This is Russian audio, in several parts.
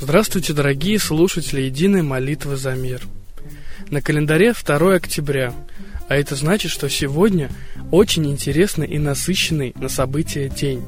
Здравствуйте, дорогие слушатели Единой молитвы за мир. На календаре 2 октября, а это значит, что сегодня очень интересный и насыщенный на события день.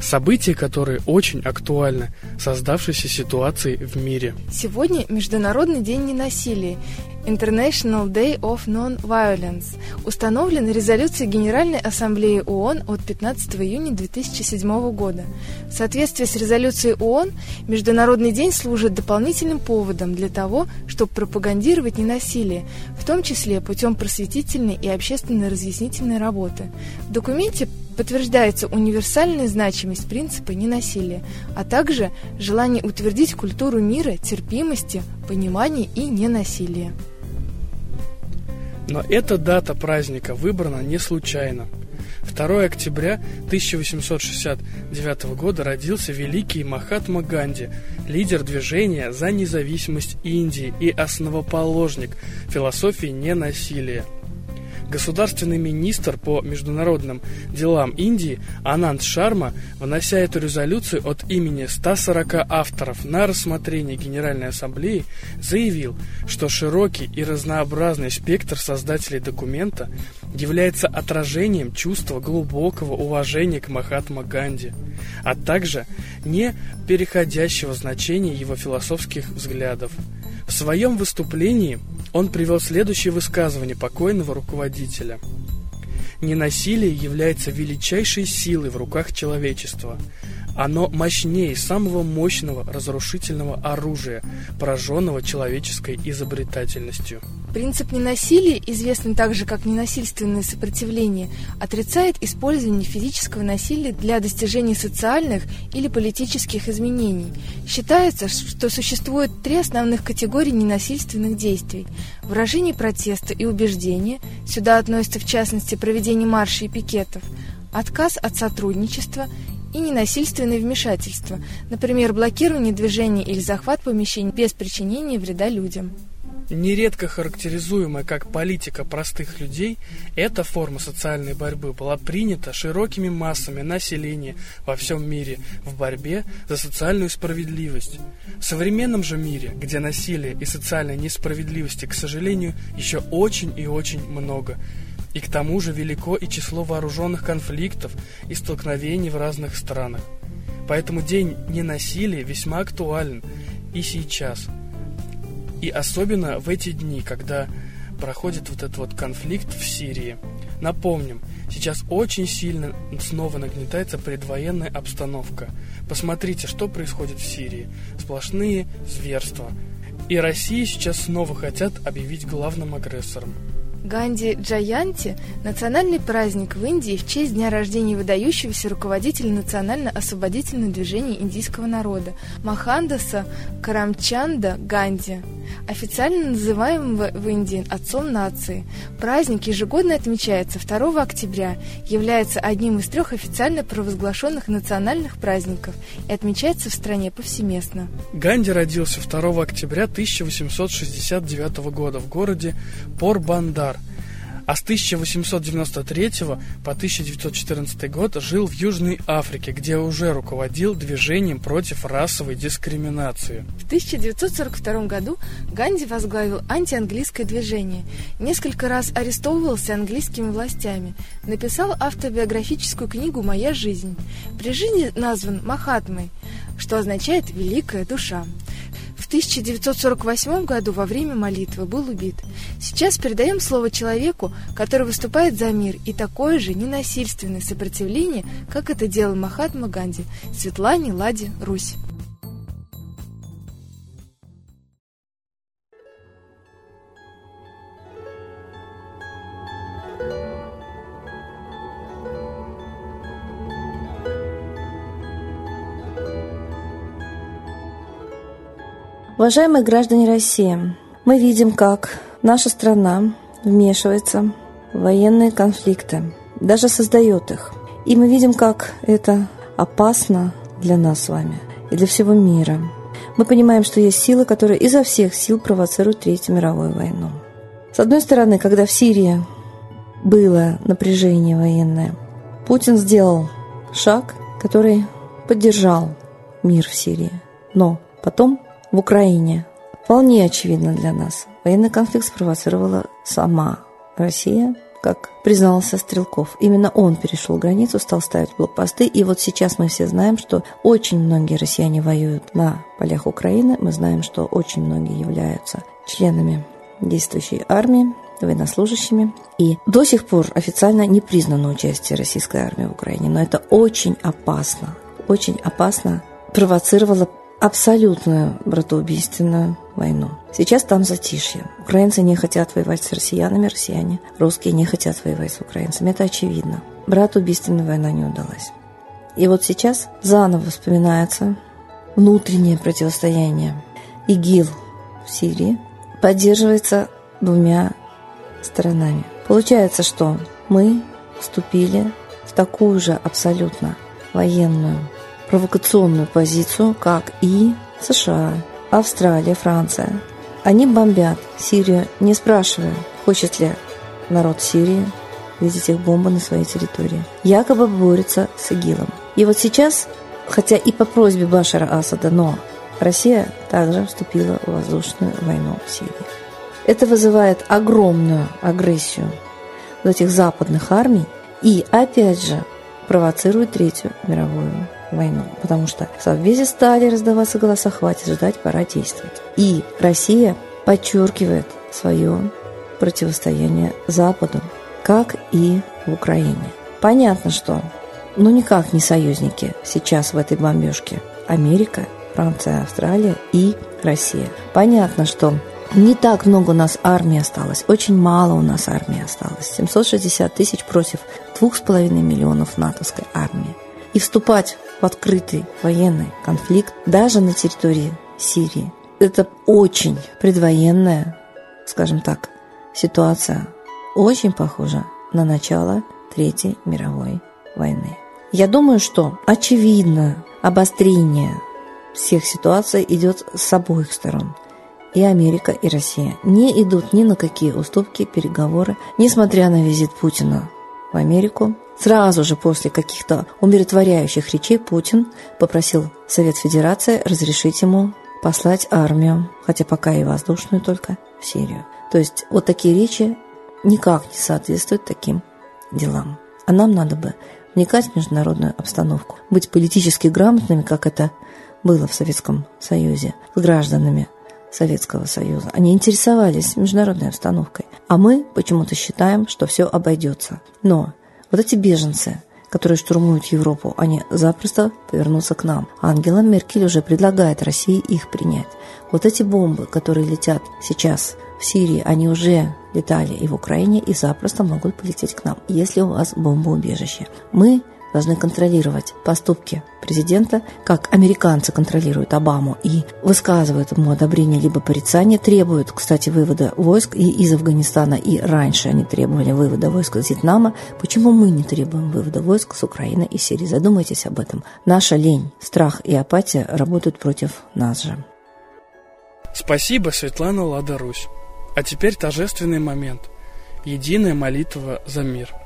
События, которые очень актуальны создавшейся ситуации в мире. Сегодня Международный день ненасилия, International Day of Non-Violence установлен резолюцией Генеральной Ассамблеи ООН от 15 июня 2007 года. В соответствии с резолюцией ООН, Международный день служит дополнительным поводом для того, чтобы пропагандировать ненасилие, в том числе путем просветительной и общественной разъяснительной работы. В документе подтверждается универсальная значимость принципа ненасилия, а также желание утвердить культуру мира, терпимости, понимания и ненасилия. Но эта дата праздника выбрана не случайно. 2 октября 1869 года родился великий Махатма Ганди, лидер движения за независимость Индии и основоположник философии ненасилия – Государственный министр по международным делам Индии Ананд Шарма, внося эту резолюцию от имени 140 авторов на рассмотрение Генеральной Ассамблеи, заявил, что широкий и разнообразный спектр создателей документа является отражением чувства глубокого уважения к Махатма Ганди, а также не переходящего значения его философских взглядов. Своем выступлении он привел следующее высказывание покойного руководителя. «Ненасилие является величайшей силой в руках человечества. Оно мощнее самого мощного разрушительного оружия, пораженного человеческой изобретательностью». Принцип ненасилия, известный также как ненасильственное сопротивление, отрицает использование физического насилия для достижения социальных или политических изменений. Считается, что существует три основных категории ненасильственных действий – выражение протеста и убеждения, сюда относятся в частности проведение маршей и пикетов, отказ от сотрудничества и ненасильственное вмешательство, например, блокирование движения или захват помещений без причинения вреда людям нередко характеризуемая как политика простых людей, эта форма социальной борьбы была принята широкими массами населения во всем мире в борьбе за социальную справедливость. В современном же мире, где насилия и социальной несправедливости, к сожалению, еще очень и очень много, и к тому же велико и число вооруженных конфликтов и столкновений в разных странах. Поэтому день ненасилия весьма актуален и сейчас – и особенно в эти дни, когда проходит вот этот вот конфликт в Сирии. Напомним, сейчас очень сильно снова нагнетается предвоенная обстановка. Посмотрите, что происходит в Сирии. Сплошные зверства. И Россию сейчас снова хотят объявить главным агрессором. Ганди Джаянти – национальный праздник в Индии в честь дня рождения выдающегося руководителя национально-освободительного движения индийского народа Махандаса Карамчанда Ганди, официально называемого в Индии отцом нации. Праздник ежегодно отмечается 2 октября, является одним из трех официально провозглашенных национальных праздников и отмечается в стране повсеместно. Ганди родился 2 октября 1869 года в городе Порбандар, а с 1893 по 1914 год жил в Южной Африке, где уже руководил движением против расовой дискриминации. В 1942 году Ганди возглавил антианглийское движение, несколько раз арестовывался английскими властями, написал автобиографическую книгу «Моя жизнь». При жизни назван Махатмой, что означает «великая душа». В 1948 году во время молитвы был убит. Сейчас передаем слово человеку, который выступает за мир и такое же ненасильственное сопротивление, как это делал Махатма Ганди, Светлане Ладе Русь. Уважаемые граждане России, мы видим, как наша страна вмешивается в военные конфликты, даже создает их. И мы видим, как это опасно для нас с вами и для всего мира. Мы понимаем, что есть силы, которые изо всех сил провоцируют Третью мировую войну. С одной стороны, когда в Сирии было напряжение военное, Путин сделал шаг, который поддержал мир в Сирии. Но потом в Украине вполне очевидно для нас, военный конфликт спровоцировала сама Россия, как признался Стрелков. Именно он перешел границу, стал ставить блокпосты. И вот сейчас мы все знаем, что очень многие россияне воюют на полях Украины. Мы знаем, что очень многие являются членами действующей армии, военнослужащими. И до сих пор официально не признано участие российской армии в Украине. Но это очень опасно. Очень опасно провоцировало абсолютную братоубийственную войну. Сейчас там затишье. Украинцы не хотят воевать с россиянами, россияне, русские не хотят воевать с украинцами. Это очевидно. Братоубийственная война не удалась. И вот сейчас заново вспоминается внутреннее противостояние. ИГИЛ в Сирии поддерживается двумя сторонами. Получается, что мы вступили в такую же абсолютно военную провокационную позицию, как и США, Австралия, Франция. Они бомбят Сирию, не спрашивая, хочет ли народ Сирии видеть их бомбы на своей территории. Якобы борется с ИГИЛом. И вот сейчас, хотя и по просьбе Башара Асада, но Россия также вступила в воздушную войну в Сирии. Это вызывает огромную агрессию этих западных армий и, опять же, провоцирует Третью мировую войну, потому что в Совбезе стали раздаваться голоса «хватит ждать, пора действовать». И Россия подчеркивает свое противостояние Западу, как и в Украине. Понятно, что ну никак не союзники сейчас в этой бомбежке. Америка, Франция, Австралия и Россия. Понятно, что не так много у нас армии осталось, очень мало у нас армии осталось. 760 тысяч против 2,5 миллионов натовской армии. И вступать в открытый военный конфликт даже на территории Сирии. Это очень предвоенная, скажем так, ситуация, очень похожа на начало Третьей мировой войны. Я думаю, что очевидно обострение всех ситуаций идет с обоих сторон. И Америка, и Россия не идут ни на какие уступки, переговоры, несмотря на визит Путина в Америку, Сразу же после каких-то умиротворяющих речей Путин попросил Совет Федерации разрешить ему послать армию, хотя пока и воздушную только, в Сирию. То есть вот такие речи никак не соответствуют таким делам. А нам надо бы вникать в международную обстановку, быть политически грамотными, как это было в Советском Союзе, с гражданами Советского Союза. Они интересовались международной обстановкой. А мы почему-то считаем, что все обойдется. Но вот эти беженцы, которые штурмуют Европу, они запросто повернутся к нам. Ангела Меркель уже предлагает России их принять. Вот эти бомбы, которые летят сейчас в Сирии, они уже летали и в Украине, и запросто могут полететь к нам, если у вас бомбоубежище. Мы должны контролировать поступки президента, как американцы контролируют Обаму и высказывают ему одобрение либо порицание, требуют, кстати, вывода войск и из Афганистана, и раньше они требовали вывода войск из Вьетнама. Почему мы не требуем вывода войск с Украины и Сирии? Задумайтесь об этом. Наша лень, страх и апатия работают против нас же. Спасибо, Светлана Лада Русь. А теперь торжественный момент. Единая молитва за мир –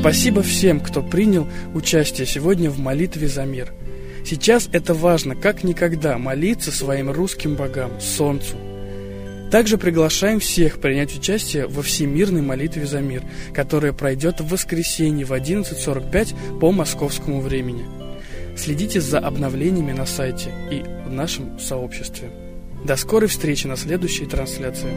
Спасибо всем, кто принял участие сегодня в молитве за мир. Сейчас это важно, как никогда, молиться своим русским богам, Солнцу. Также приглашаем всех принять участие во всемирной молитве за мир, которая пройдет в воскресенье в 11.45 по московскому времени. Следите за обновлениями на сайте и в нашем сообществе. До скорой встречи на следующей трансляции.